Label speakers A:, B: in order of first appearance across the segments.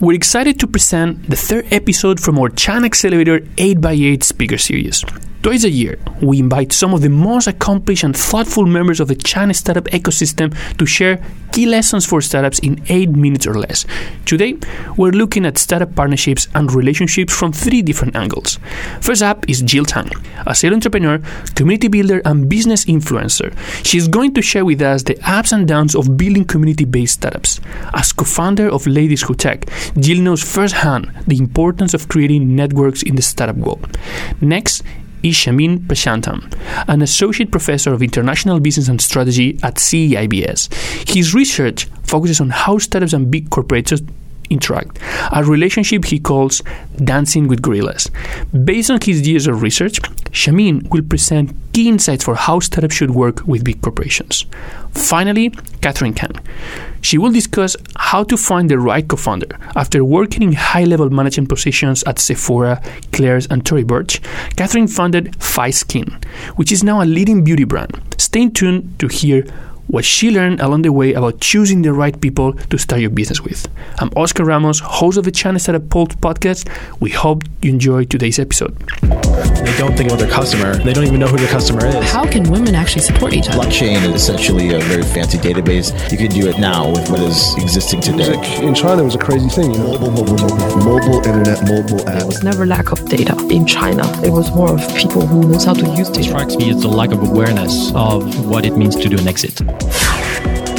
A: we're excited to present the third episode from our Chinaccelerator 8x8 speaker series. Twice a year, we invite some of the most accomplished and thoughtful members of the China startup ecosystem to share key lessons for startups in 8 minutes or less. Today, we're looking at startup partnerships and relationships from three different angles. First up is Jill Tang, a serial entrepreneur, community builder, and business influencer. She's going to share with us the ups and downs of building community based startups. As co founder of Ladies Who Tech, Jill knows firsthand the importance of creating networks in the startup world. Next is Shameen an associate professor of international business and strategy at CEIBS. His research focuses on how startups and big corporations interact, a relationship he calls dancing with gorillas. Based on his years of research, Shameen will present key insights for how startups should work with big corporations. Finally, Catherine Kang. She will discuss how to find the right co founder. After working in high level management positions at Sephora, Claire's, and Tory Burch, Catherine founded Phi Skin, which is now a leading beauty brand. Stay tuned to hear what she learned along the way about choosing the right people to start your business with. I'm Oscar Ramos, host of the China Startup Pulse podcast. We hope you enjoy today's episode.
B: They don't think about their customer. They don't even know who their customer is.
C: How can women actually support each other?
D: Blockchain is essentially a very fancy database. You can do it now with what is existing today.
E: Like in China, it was a crazy thing. You know?
F: Mobile, mobile, mobile, mobile internet, mobile apps.
G: There was never lack of data in China. It was more of people who knows how to use data.
H: It strikes me as the lack of awareness of what it means to do an exit.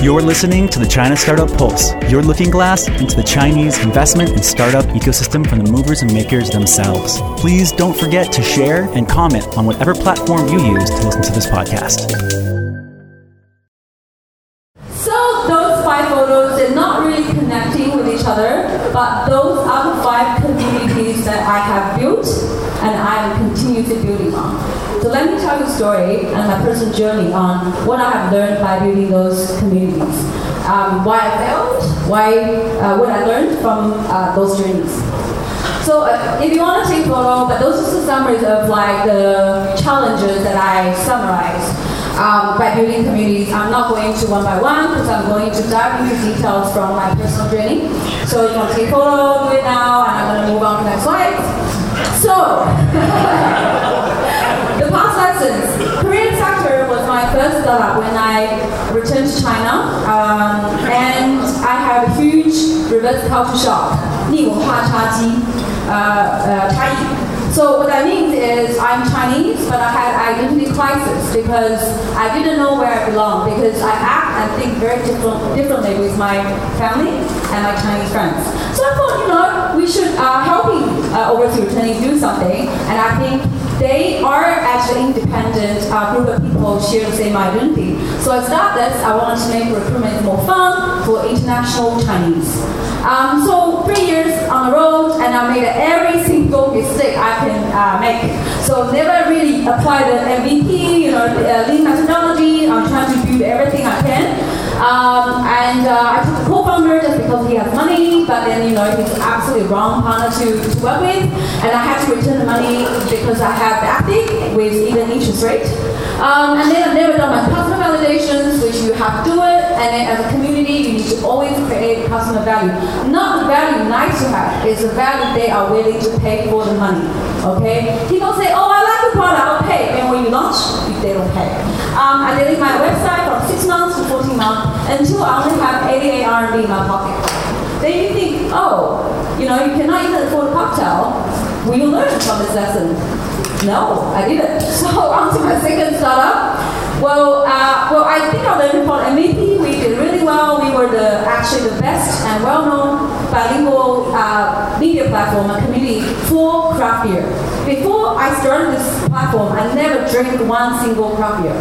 I: You're listening to the China Startup Pulse, your looking glass into the Chinese investment and startup ecosystem from the movers and makers themselves. Please don't forget to share and comment on whatever platform you use to listen to this podcast.
J: Let me tell you a story and my personal journey on what I have learned by building those communities. Um, why I failed, why uh, what I learned from uh, those journeys. So uh, if you want to take photo, but those are the summaries of like the challenges that I summarized um, by building communities. I'm not going to one by one because I'm going to dive into details from my personal journey. So you want to take photo, do it now, and I'm going to move on to the next slide. So. The past lessons. Korean Sector was my first startup when I returned to China, um, and I have a huge reverse culture shock. 逆文化差异, uh, uh, 差异. So what that means is I'm Chinese, but I had identity crisis because I didn't know where I belong because I act and think very different, differently with my family and my Chinese friends. So I thought, you know, we should uh, helping uh, overseas returning do something, and I think they are actually independent uh, group of people share the same identity. So I started this. I wanted to make recruitment more fun for international Chinese. Um, so three years on the road, and I made every single mistake I can uh, make. So never really apply the MVP, you know, uh, lean methodology. I'm trying to do everything I can. Um, and uh, I took the co-founder just because he has money, but then you know he's absolutely wrong partner to, to work with, and I had to return the money because I had the ethic with even interest rate. Um, and then I've never done my customer validations, which you have to do it, and then as a community, you need to always create customer value. Not the value nice to have, it's the value they are willing to pay for the money. Okay? People say, oh, I like the product, I'll pay. And when you launch, they don't pay. Um, I deleted my website from 6 months to 14 months until I only have 88 RMB in my pocket. Then you think, oh, you know, you cannot even afford a cocktail. Will you learn from this lesson? No, I didn't. So on to my second startup. Well, uh, well, I think on the report MVP we did really well. We were the actually the best and well-known bilingual uh, media platform and community for craft beer. Before I started this platform, I never drank one single craft beer.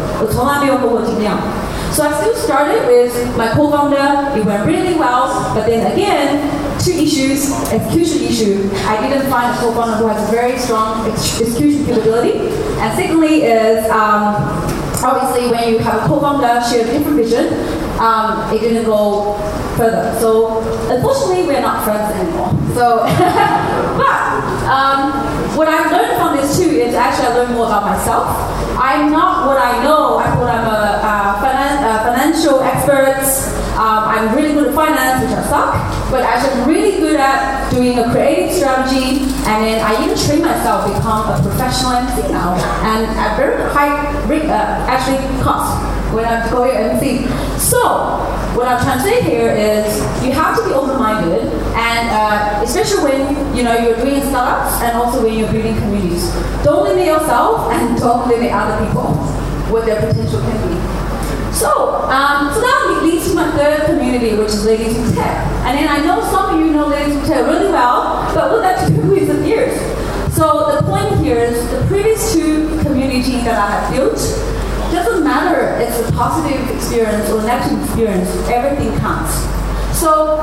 J: So I still started with my co-founder. It went really well, but then again, two issues: execution issue. I didn't find a co-founder who has a very strong execution capability, and secondly is um, obviously when you have a co-founder share a different vision, um, it didn't go further. So unfortunately, we're not friends anymore. So, but um, what I've learned from this too is actually I learned more about myself. I'm not what I know. I thought I'm a, a financial expert. Um, I'm really good at finance, which I suck. But actually, I'm really good at doing a creative strategy, and then I even train myself to become a professional MC now, and at very high uh, actually cost when I'm going MC. So, what I'm trying to say here is you have to be open-minded, and uh, especially when you know you're doing startups and also when you're building communities. Don't limit yourself and don't limit other people what their potential can be. So, um, so that leads to my third community, which is Ladies Who Tech. And then I know some of you know Ladies Who Tech really well, but what that took me some years. So the point here is the previous two communities that I have built doesn't matter if it's a positive experience or negative experience, everything counts. So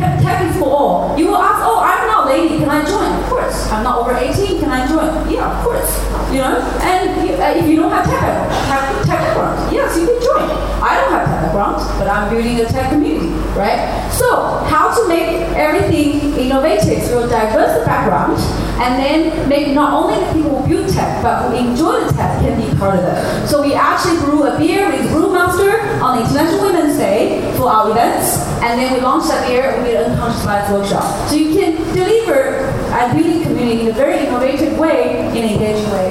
J: tech, tech is for all. You will ask, oh, I'm lady, can I join? Of course. I'm not over 18, can I join? Yeah, of course. You know, and you, uh, if you don't have tech, have tech background, yes, you can join. I don't have tech background, but I'm building a tech community, right? So how to make everything innovative through a diverse background and then make not only the people who build tech, but who enjoy the tech can be part of it. So we actually brew a beer with Brewmaster on International Women's Day for our events, and then we launched that beer with an unconscious bias workshop. So you can deliver a building community in a very innovative way, in an engaging way.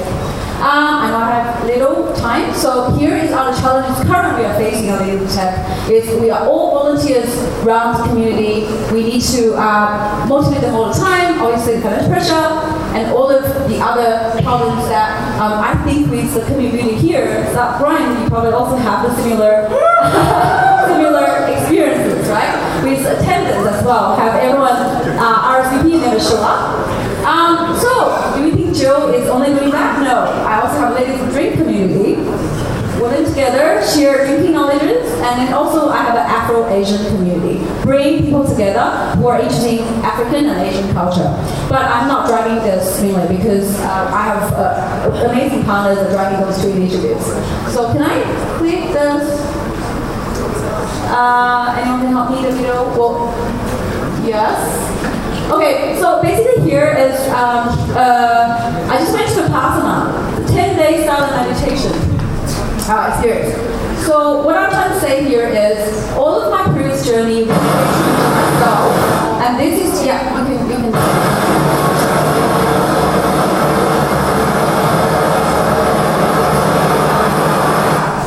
J: Um, I know I have little time, so here is our challenges currently we are facing on the Tech. Is we are all volunteers around the community. We need to uh, motivate them all the time, obviously financial pressure, and all of the other problems that um, I think with the community here, that Brian, you probably also have the similar similar experiences, right? With attendance as well. Have everyone uh, RSVP never show up. Um, so, Joe is only doing that? No. I also have a Ladies Who Drink community. Women together, share drinking knowledges, and then also I have an Afro-Asian community. Bring people together who are interested in African and Asian culture. But I'm not driving this mainly because uh, I have uh, amazing partners that are driving those two initiatives. So can I click this? Uh, anyone can help me the video? Well, yes. Okay, so basically here is, um, uh, I just went to Vipassana, 10 day silent meditation uh, experience. So what I'm trying to say here is, all of my previous journey was myself, and this is, yeah, you can.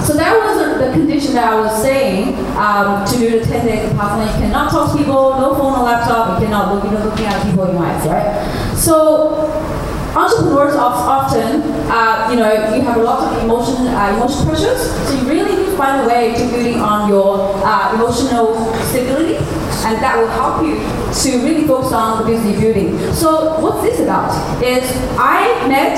J: So that was that I was saying um, to do the 10 days of Vipassana. You cannot talk to people, no phone or laptop, you cannot look, you know, looking at people in your eyes, right? So entrepreneurs often, uh, you know, you have a lot of emotion, uh, emotion pressures, so you really need to find a way to building on your uh, emotional stability, and that will help you to really focus on the business building. So what's this about? Is I met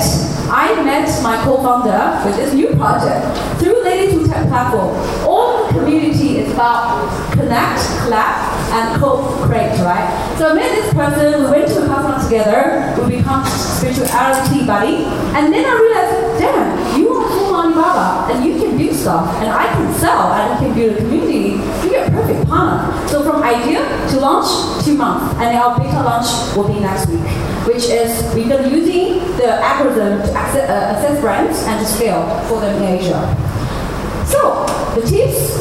J: I met my co-founder with this new project through Ladies Who Tech platform. All community is about connect, collab, and co-create, right? So I met this person, we went to a Vipassana together, we become spirituality buddy, and then I realized, and you can do stuff, and I can sell, and I can build a community. You're a perfect partner. So from idea to launch, two months, and our beta launch will be next week, which is we're going using the algorithm to access, uh, assess brands and to scale for them in Asia. So the tips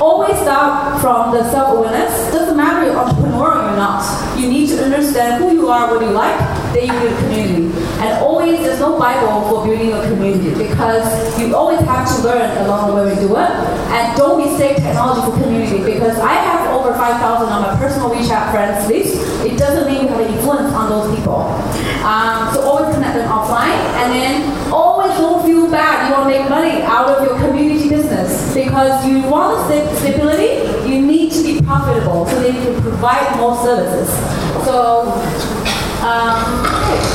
J: always start from the self-awareness. Doesn't matter you're entrepreneur or not. You need to understand who you are, what you like, then you build community. And always, there's no Bible for building a community because you always have to learn along the way we do it. And don't mistake technology for community because I have over 5,000 on my personal WeChat friends list. It doesn't mean you have an influence on those people. Um, so always connect them offline and then always don't feel bad. You want to make money out of your community business because you want st- stability. You need to be profitable so that you can provide more services. So um,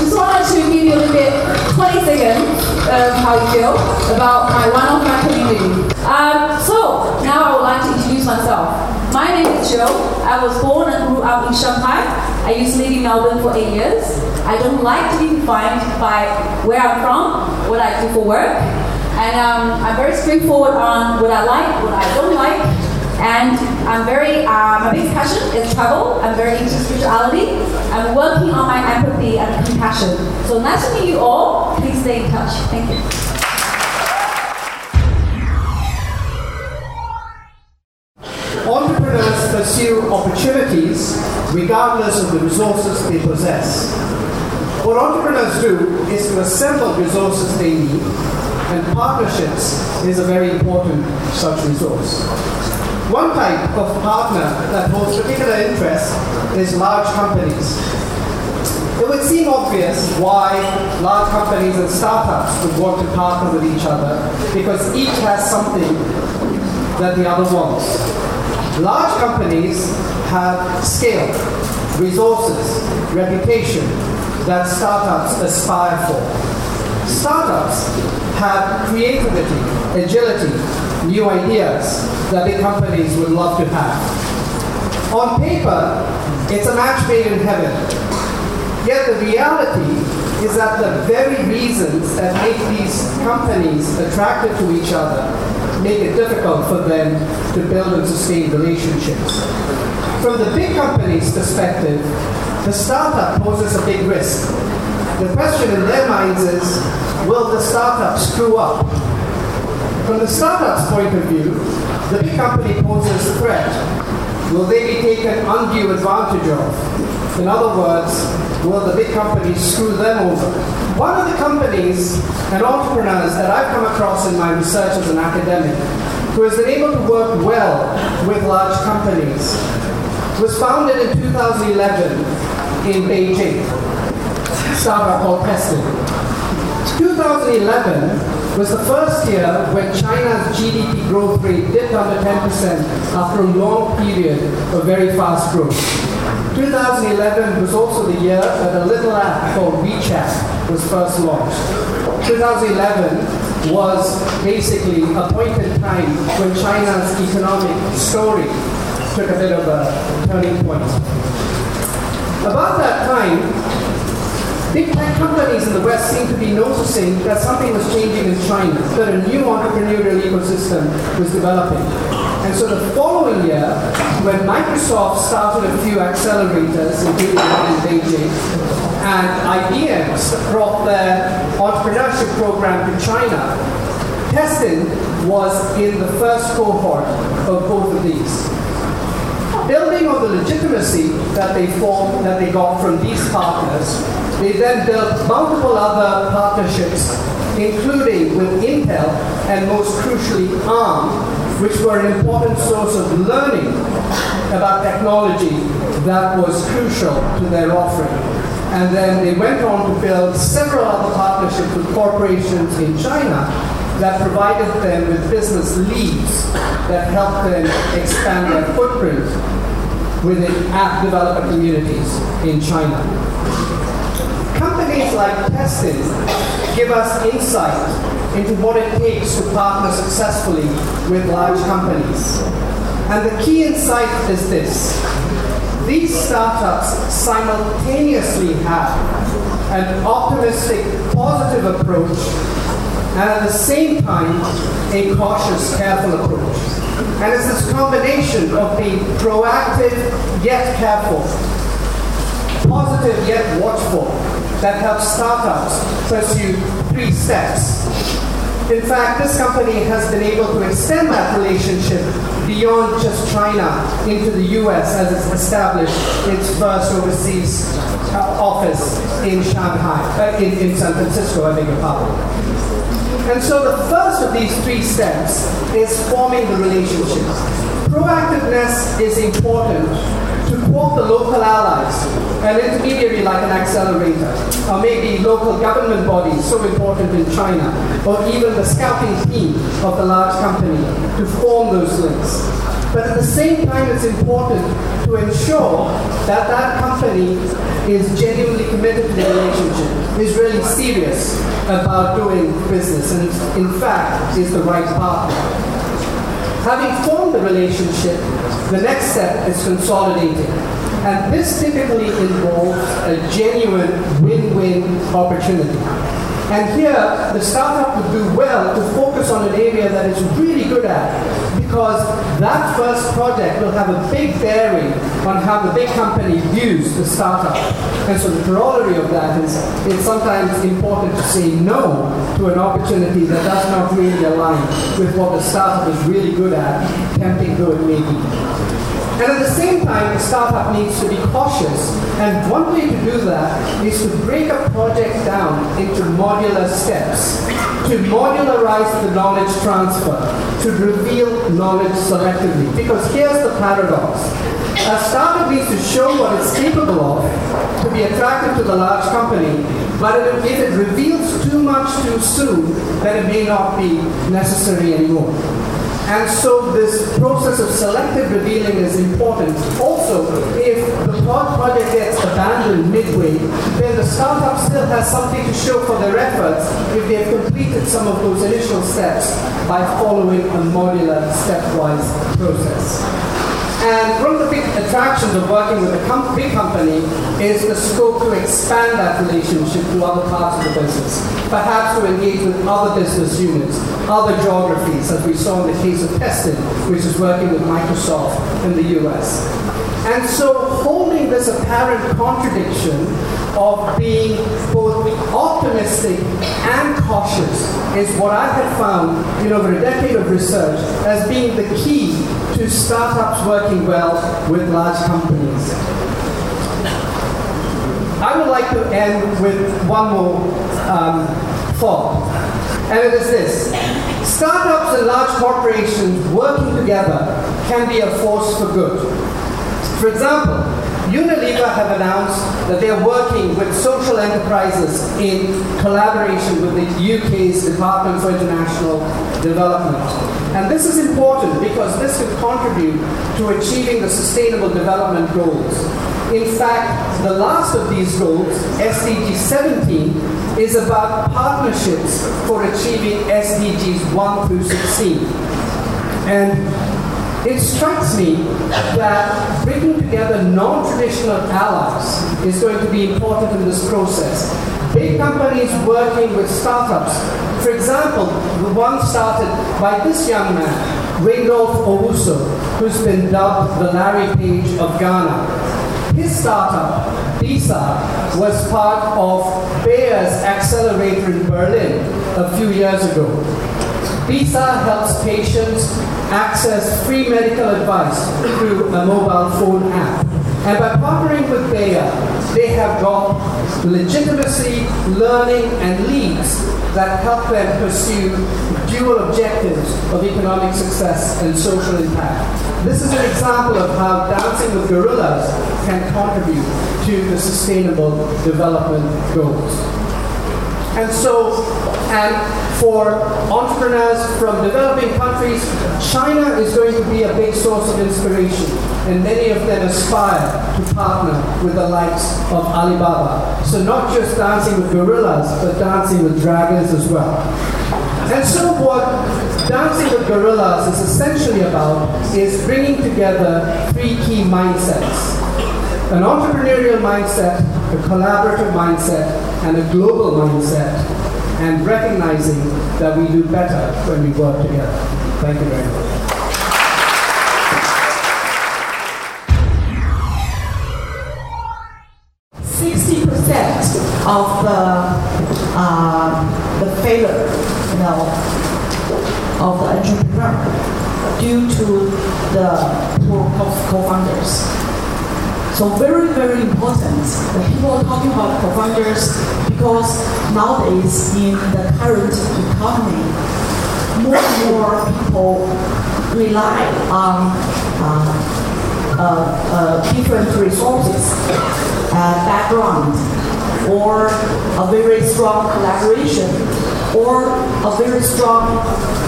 J: just wanted to give you a little bit, 20 seconds of how you feel about my one of my community. Um, so now I would like to introduce myself. My name is Joe. I was born and grew up in Shanghai. I used to live in Melbourne for eight years. I don't like to be defined by where I'm from, what I do for work. And um, I'm very straightforward on what I like, what I don't like. And I'm very, uh, my biggest passion is travel. I'm very into spirituality. I'm working on my empathy and compassion. So nice to meet you all. Please stay in touch. Thank you.
K: Entrepreneurs pursue opportunities regardless of the resources they possess. What entrepreneurs do is to assemble resources they need, and partnerships is a very important such resource. One type of partner that holds particular interest is large companies. It would seem obvious why large companies and startups would want to partner with each other because each has something that the other wants. Large companies have scale, resources, reputation that startups aspire for. Startups have creativity, agility, new ideas that big companies would love to have. On paper, it's a match made in heaven. Yet the reality is that the very reasons that make these companies attractive to each other make it difficult for them to build and sustain relationships. From the big company's perspective, the startup poses a big risk. The question in their minds is, will the startup screw up? From the startup's point of view, the big company poses a threat. Will they be taken undue advantage of? In other words, will the big companies screw them over? One of the companies and entrepreneurs that I've come across in my research as an academic who has been able to work well with large companies was founded in 2011 in Beijing, startup called Testin. 2011 was the first year when China's GDP growth rate dipped under 10% after a long period of very fast growth. 2011 was also the year that a little app called WeChat was first launched. 2011 was basically a point in time when China's economic story took a bit of a turning point. About that time, Big tech companies in the West seem to be noticing that something was changing in China, that a new entrepreneurial ecosystem was developing. And so the following year, when Microsoft started a few accelerators, including one in Beijing, and IBM brought their entrepreneurship program to China, Testin was in the first cohort of both of these. Building on the legitimacy that they formed, that they got from these partners, they then built multiple other partnerships, including with Intel and most crucially ARM, which were an important source of learning about technology that was crucial to their offering. And then they went on to build several other partnerships with corporations in China that provided them with business leads that helped them expand their footprint within app developer communities in China. Companies like Testin give us insight into what it takes to partner successfully with large companies. And the key insight is this. These startups simultaneously have an optimistic, positive approach and at the same time a cautious, careful approach. And it's this combination of being proactive yet careful, positive yet watchful, that helps startups pursue three steps. In fact, this company has been able to extend that relationship beyond just China into the US as it's established its first overseas uh, office in Shanghai, uh, in, in San Francisco, I beg your pardon. And so the first of these three steps is forming the relationship. Proactiveness is important to quote the local allies, an intermediary like an accelerator, or maybe local government bodies so important in China, or even the scouting team of the large company to form those links. But at the same time, it's important to ensure that that company is genuinely committed to the relationship, is really serious about doing business, and in fact is the right partner. Having formed the relationship, the next step is consolidating. And this typically involves a genuine win-win opportunity. And here, the startup would do well to focus on an area that it's really good at because that first project will have a big bearing on how the big company views the startup. And so the corollary of that is it's sometimes important to say no to an opportunity that does not really align with what the startup is really good at, tempting though it may be. And at the same time, the startup needs to be cautious. And one way to do that is to break a project down into modular steps, to modularize the knowledge transfer, to reveal knowledge selectively. Because here's the paradox. A startup needs to show what it's capable of to be attractive to the large company, but if it reveals too much too soon, then it may not be necessary anymore. And so this process of selective revealing is important. Also, if the project gets abandoned midway, then the startup still has something to show for their efforts if they have completed some of those initial steps by following a modular stepwise process. And one of the big attractions of working with a com- big company is the scope to expand that relationship to other parts of the business. Perhaps to engage with other business units, other geographies, as we saw in the case of Testin, which is working with Microsoft in the US. And so holding this apparent contradiction of being both optimistic and cautious is what I have found in over a decade of research as being the key to startups working well with large companies. I would like to end with one more um, thought, and it is this. Startups and large corporations working together can be a force for good. For example, Unilever have announced that they are working with social enterprises in collaboration with the UK's Department for International Development. And this is important because this could contribute to achieving the Sustainable Development Goals. In fact, the last of these goals, SDG 17, is about partnerships for achieving SDGs 1 through 16. And it strikes me that bringing together non-traditional allies is going to be important in this process. Big companies working with startups. For example, the one started by this young man, Raindolf Owusu, who's been dubbed the Larry Page of Ghana. His startup, BISA, was part of Bayer's accelerator in Berlin a few years ago. BISA helps patients access free medical advice through a mobile phone app. And by partnering with Bayer, they have got legitimacy, learning, and leads that help them pursue dual objectives of economic success and social impact. This is an example of how Dancing with Gorillas can contribute to the Sustainable Development Goals. And so, and for entrepreneurs from developing countries, China is going to be a big source of inspiration. And many of them aspire to partner with the likes of Alibaba. So not just dancing with gorillas, but dancing with dragons as well. And so what Dancing with Gorillas is essentially about is bringing together three key mindsets. An entrepreneurial mindset, a collaborative mindset, and a global mindset and recognizing that we do better when we work together. Thank you very much.
L: So very, very important that people are talking about co-founders because nowadays in the current economy, more and more people rely on uh, uh, uh, different resources, uh, background, or a very strong collaboration, or a very strong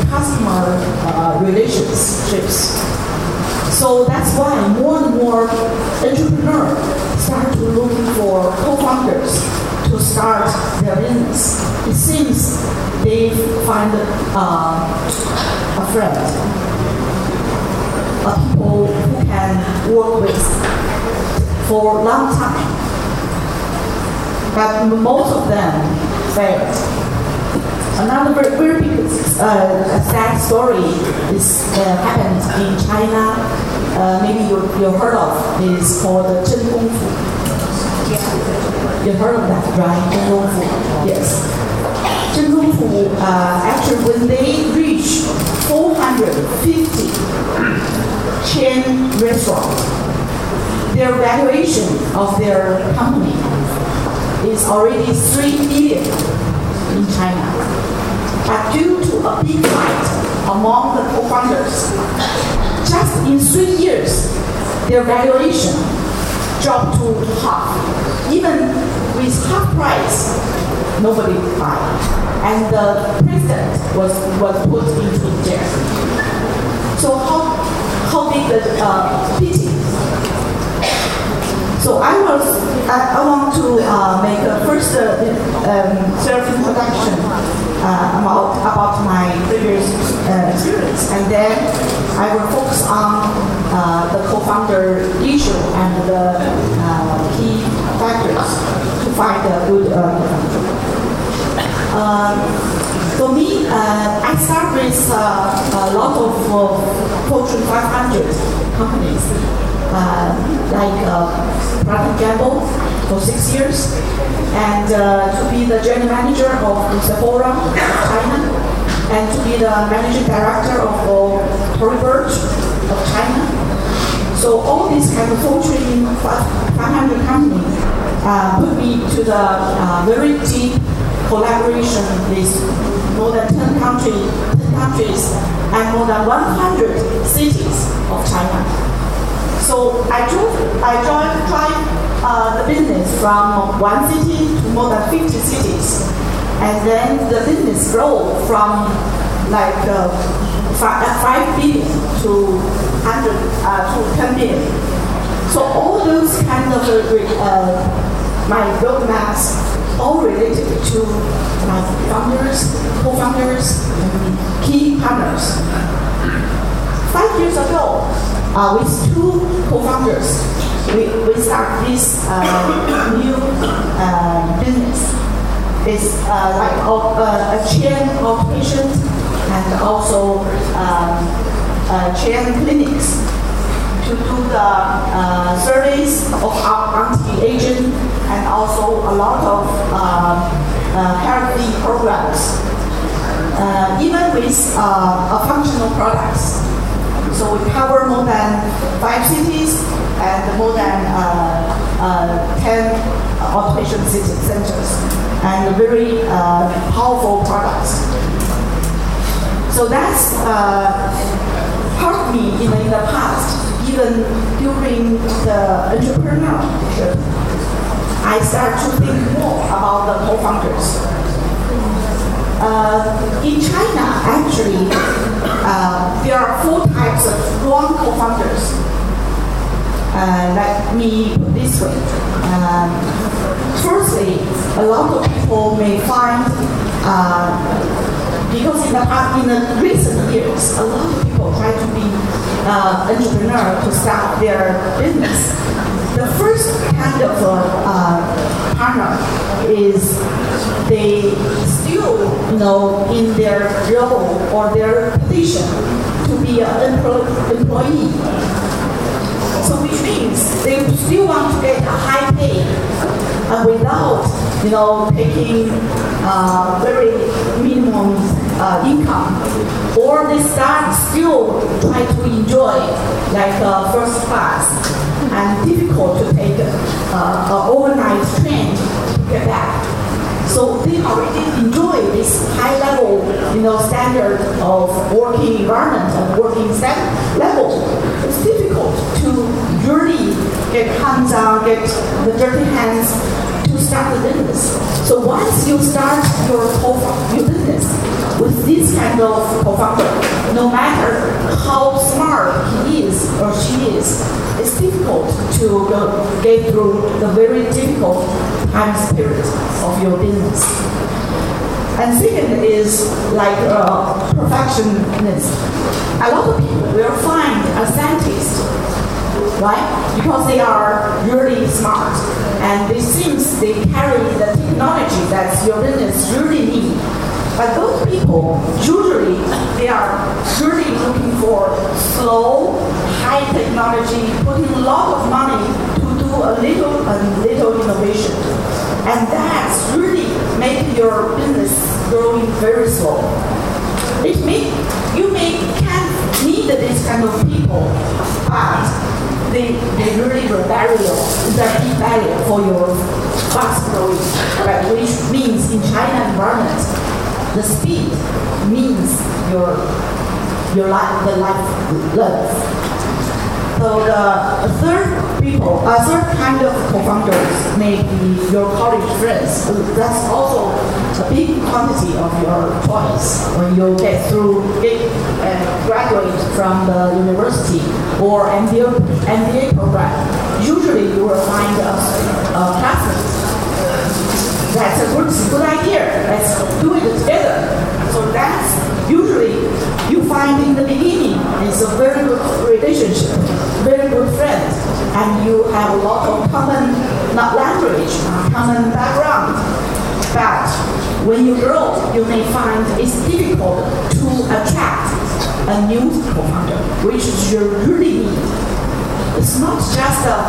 L: customer uh, relationships so that's why more and more entrepreneurs start to looking for co-founders to start their business. It seems they find uh, a friend, a people who can work with for a long time. But most of them failed. Another very, very big uh, sad story is uh, happened in China. Uh, maybe you you heard of is called the Zhen Gongfu. You heard of that, right? Zhen Gongfu. Yes. Zhen Gongfu, uh, actually, when they reach 450 chain restaurants, their valuation of their company is already 3 billion in China. But due to a big fight among the co-founders, just in three years, their valuation dropped to half. Even with half price, nobody buy. And the president was, was put into jail. So how, how big the uh, pity so I was, I, I want to uh, make a first uh, um, self-introduction uh, about, about my previous uh, experience, and then I will focus on uh, the co-founder issue and the uh, key factors to find a good co-founder. for me, I start with a lot of Fortune 500 companies like Procter Gamble for six years, and uh, to be the general manager of Sephora China, and to be the managing director of uh, Tory Burch of China. So all these kind of Fortune 500 companies uh, put me to the uh, very deep collaboration with more than 10 countries, 10 countries and more than 100 cities of China. So I joined, I joined tried, uh, the business from one city to more than 50 cities. And then the business grew from like uh, five, uh, 5 billion to 100, uh, to 10 billion. So all those kind of uh, my roadmaps all related to my founders, co-founders, key partners. Five years ago, uh, with two co-founders, we, we start this uh, new uh, business. It's uh, like uh, a chain outpatient and also um, uh, chain clinics to do the surveys of our anti-aging and also a lot of healthy programs. even with a functional products so we cover more than five cities and more than uh, uh, 10 outpatient centers and very uh, powerful products. So that's uh, helped me in, in the past, even during the entrepreneurship. I start to think more about the co-founders uh, in China, actually, uh, there are four types of wrong co-founders. Uh, let me put this way. Um, firstly, a lot of people may find, uh, because in the past, in the recent years, a lot of people try to be uh, entrepreneur to start their business. The first kind of uh, partner is they still, you know, in their role or their position to be an employee. So which means they still want to get a high pay uh, without, you know, taking uh, very minimum uh, income. Or they start still try to enjoy like uh, first class and difficult to take uh, an overnight train to get back. So they already enjoy this high level, you know, standard of working environment and working level. It's difficult to really get hands on, get the dirty hands to start the business. So once you start your, your business with this kind of co-founder, no matter or she is, it's difficult to go, get through the very difficult time spirit of your business. And second is like uh, perfectionist. A lot of people will find a scientist, right? Because they are really smart and they seems they carry the technology that your business really need. But those people, usually, they are really looking for slow, high technology, putting a lot of money to do a little and little innovation. And that's really making your business growing very slow. It may, you may can need this kind of people, but they, they really the barrier, the key barrier for your fast growing, right? Which means in China environment, the speed means your your life, the life length. So the third people, uh, third kind of co-founders may be your college friends. That's also a big quantity of your choice when you get through, get, uh, graduate from the university or MBA, MBA program. Usually you will find a, a classmate. That's a good, good idea. Let's do it together. So that's usually you find in the beginning it's a very good relationship, very good friend, and you have a lot of common not language, common background. But when you grow, you may find it's difficult to attract a new co-founder, which you really need. It's not just a,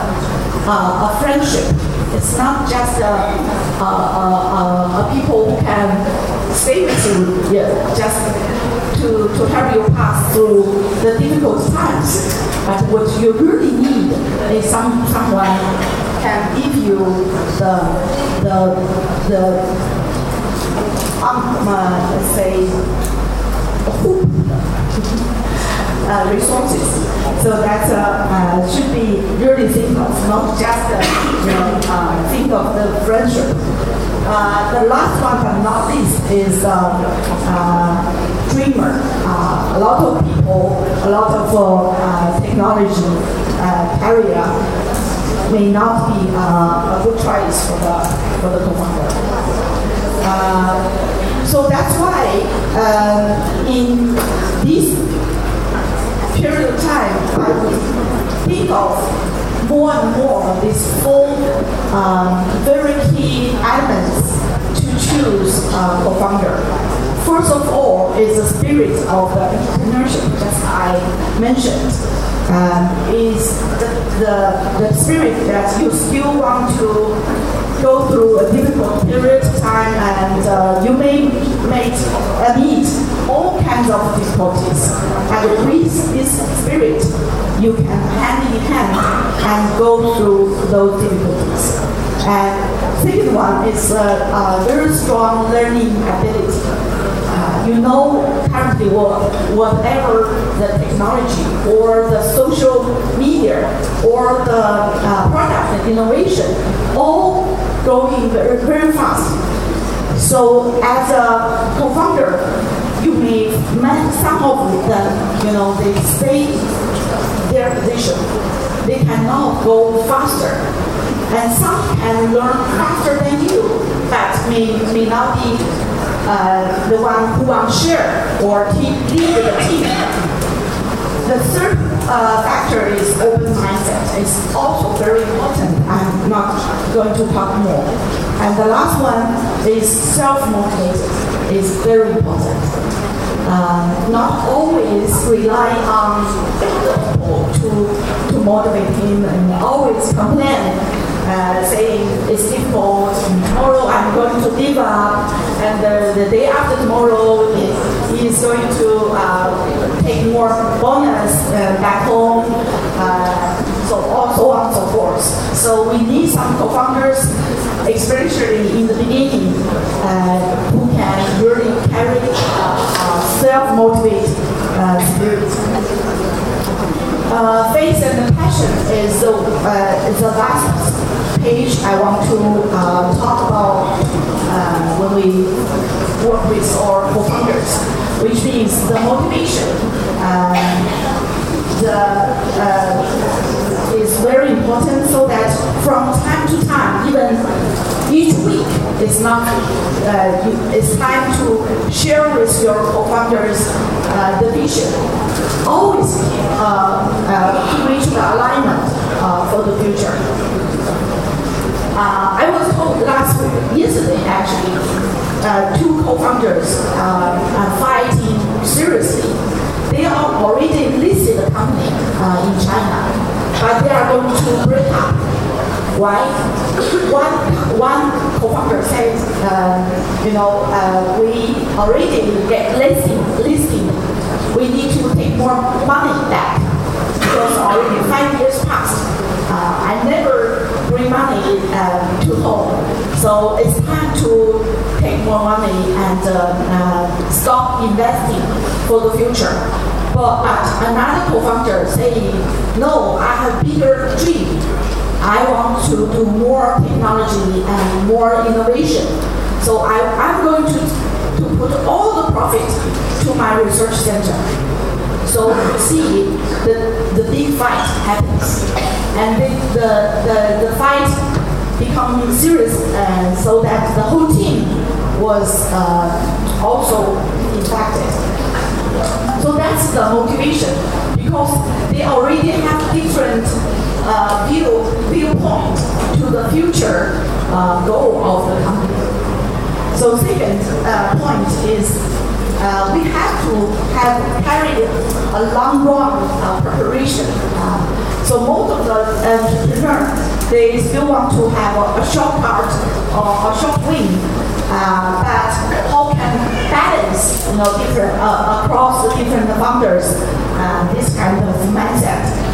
L: a, a friendship. It's not just a, a, a, a people who can stay with you, yeah, just to, to help you pass through the difficult times. But what you really need is some, someone can give you the, the, the um, uh, let's say, hope uh, resources. So that uh, uh, should be really think of, not just uh, you know, uh, think of the friendship. The last one but not least is um, dreamer. A lot of people, a lot of technology area may not be a good choice for the for the co-founder. So that's why uh, in this period of time, I would think of more and more of these four um, very key elements to choose a co-founder. First of all is the spirit of the entrepreneurship, as I mentioned. Um, is the, the, the spirit that you still want to go through a difficult period of time and uh, you may meet, uh, meet all kinds of difficulties. And with this spirit, you can hand in hand and go through those difficulties. And second one is a, a very strong learning ability you know currently what, whatever the technology or the social media or the uh, product and innovation, all growing very, very fast. So as a co-founder, may met some of them, you know, they stay their position. They cannot go faster. And some can learn faster than you, but may, may not be uh, the one who want share or team, lead the team. The third uh, factor is open mindset. It's also very important. I'm not going to talk more. And the last one is self-motivated. It's very important. Uh, not always rely on people to, to motivate him and always complain uh, saying it's difficult, tomorrow I'm going to give up, and the, the day after tomorrow he is going to uh, take more bonus uh, back home, uh, so on, so on and so forth. So we need some co-founders, especially in the beginning, uh, who can really carry uh, self-motivated spirit. Uh, faith and passion is the, uh, the last page I want to uh, talk about uh, when we work with our co-founders, which means the motivation. Um, the, uh, is very important so that from time to time, even each week, it's not, uh, it's time to share with your co-founders uh, the vision. Always uh, uh, reach the alignment uh, for the future. Uh, I was told last week, yesterday actually, two co-founders are fighting seriously. They are already listed company in China, but they are going to break up why? One, one co-founder said, uh, you know, uh, we already get listing, listing. We need to take more money back because already five years passed. Uh, I never bring money uh, to home, so it's time to take more money and uh, uh, stop investing for the future. But another co-founder saying, no, I have bigger dream. I want to do more technology and more innovation. So I, I'm going to, to put all the profit to my research center. So you see the, the big fight happens. And the, the, the, the fight becomes serious uh, so that the whole team was uh, also impacted. So that's the motivation because they already have different uh, view, viewpoint to the future uh, goal of the company. So second uh, point is uh, we have to have carried a long run uh, preparation. Uh, so most of the entrepreneurs, they still want to have a, a short part or a short win. Uh, but how can balance, you know, different uh, across the different founders this kind of mindset?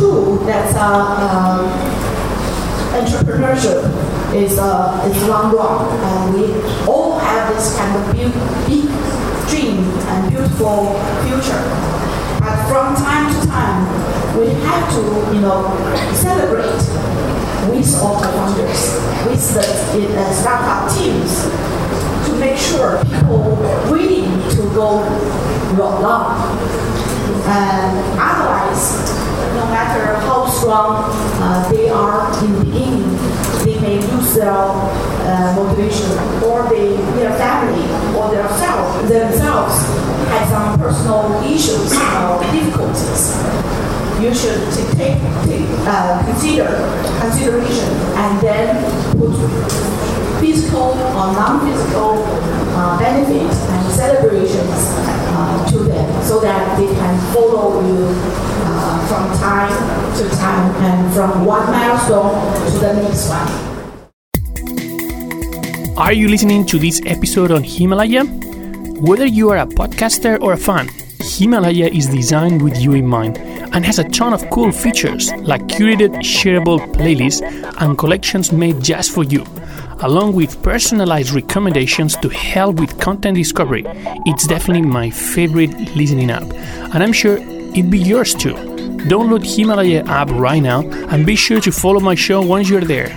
L: It is true that uh, um, entrepreneurship is uh, is long run, and we all have this kind of big, big dream and beautiful future. But from time to time, we have to, you know, celebrate with all the founders, with the uh, startup teams, to make sure people willing to go long. And otherwise, no matter how strong uh, they are in the beginning, they may lose their uh, motivation, or they, their family, or their self, themselves have some personal issues or difficulties. You should take, take uh, consider consideration and then put physical or non-physical uh, benefits and celebrations uh, so that they can follow you uh, from time to time and from one milestone to the next one.
A: Are you listening to this episode on Himalaya? Whether you are a podcaster or a fan, Himalaya is designed with you in mind and has a ton of cool features like curated shareable playlists and collections made just for you, along with personalized recommendations to help with content discovery. It's definitely my favorite listening app, and I'm sure it'd be yours too. Download Himalaya app right now and be sure to follow my show once you're there.